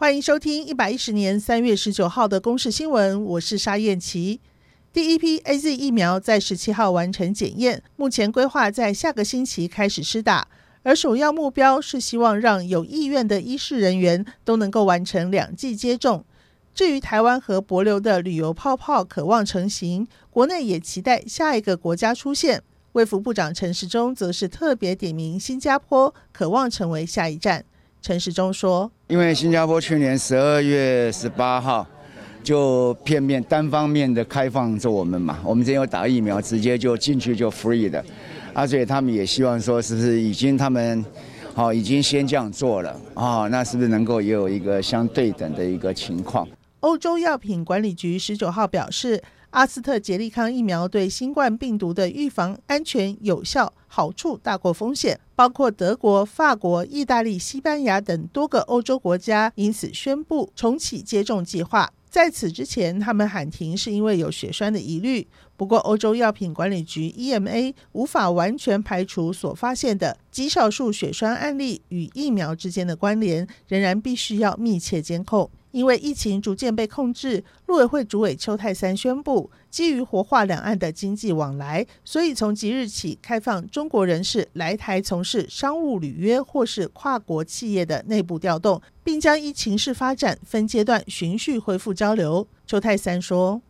欢迎收听一百一十年三月十九号的公视新闻，我是沙燕琪。第一批 AZ 疫苗在十七号完成检验，目前规划在下个星期开始施打，而首要目标是希望让有意愿的医事人员都能够完成两剂接种。至于台湾和博流的旅游泡泡渴望成型，国内也期待下一个国家出现。卫福部长陈时中则是特别点名新加坡，渴望成为下一站。陈时中说：“因为新加坡去年十二月十八号就片面单方面的开放着我们嘛，我们这边有打疫苗，直接就进去就 free 的，而且他们也希望说，是不是已经他们好已经先这样做了啊？那是不是能够也有一个相对等的一个情况？”欧洲药品管理局十九号表示，阿斯特捷利康疫苗对新冠病毒的预防安全有效，好处大过风险。包括德国、法国、意大利、西班牙等多个欧洲国家因此宣布重启接种计划。在此之前，他们喊停是因为有血栓的疑虑。不过，欧洲药品管理局 EMA 无法完全排除所发现的极少数血栓案例与疫苗之间的关联，仍然必须要密切监控。因为疫情逐渐被控制，陆委会主委邱泰三宣布，基于活化两岸的经济往来，所以从即日起开放中国人士来台从事商务履约或是跨国企业的内部调动，并将依情势发展分阶段循序恢复交流。邱泰三说：“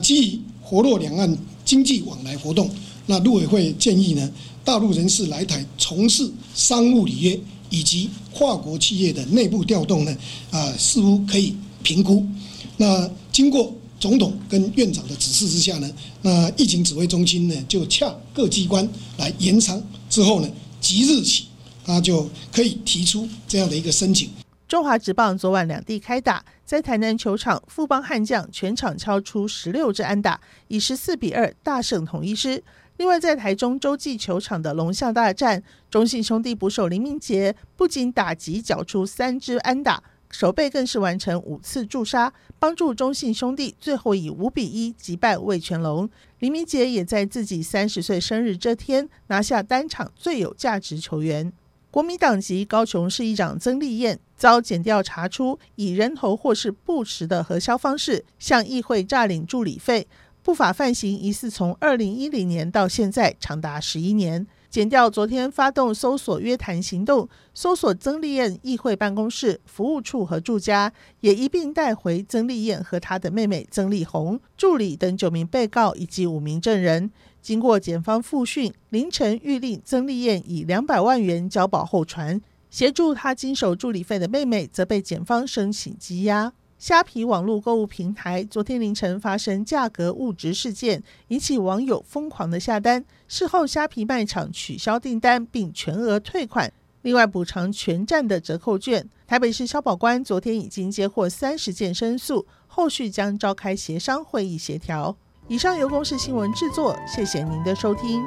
基于活络两岸经济往来活动，那陆委会建议呢，大陆人士来台从事商务履约。”以及跨国企业的内部调动呢，啊，似乎可以评估。那经过总统跟院长的指示之下呢，那疫情指挥中心呢就洽各机关来延长之后呢，即日起，他就可以提出这样的一个申请。中华职棒昨晚两地开打，在台南球场，富邦悍将全场敲出十六支安打，以十四比二大胜统一狮。另外，在台中洲际球场的龙象大战，中信兄弟捕手林明杰不仅打击缴出三支安打，守备更是完成五次助杀，帮助中信兄弟最后以五比一击败味全龙。林明杰也在自己三十岁生日这天拿下单场最有价值球员。国民党籍高雄市议长曾丽燕遭检调查出以人头或是不实的核销方式向议会诈领助理费。不法犯行疑似从二零一零年到现在长达十一年。检调昨天发动搜索约谈行动，搜索曾丽燕议会办公室、服务处和住家，也一并带回曾丽燕和她的妹妹曾丽红、助理等九名被告以及五名证人。经过检方复讯，凌晨諭令曾丽燕以两百万元交保候传，协助她经手助理费的妹妹则被检方申请羁押。虾皮网络购物平台昨天凌晨发生价格误值事件，引起网友疯狂的下单。事后，虾皮卖场取消订单并全额退款，另外补偿全站的折扣券。台北市消保官昨天已经接获三十件申诉，后续将召开协商会议协调。以上由公视新闻制作，谢谢您的收听。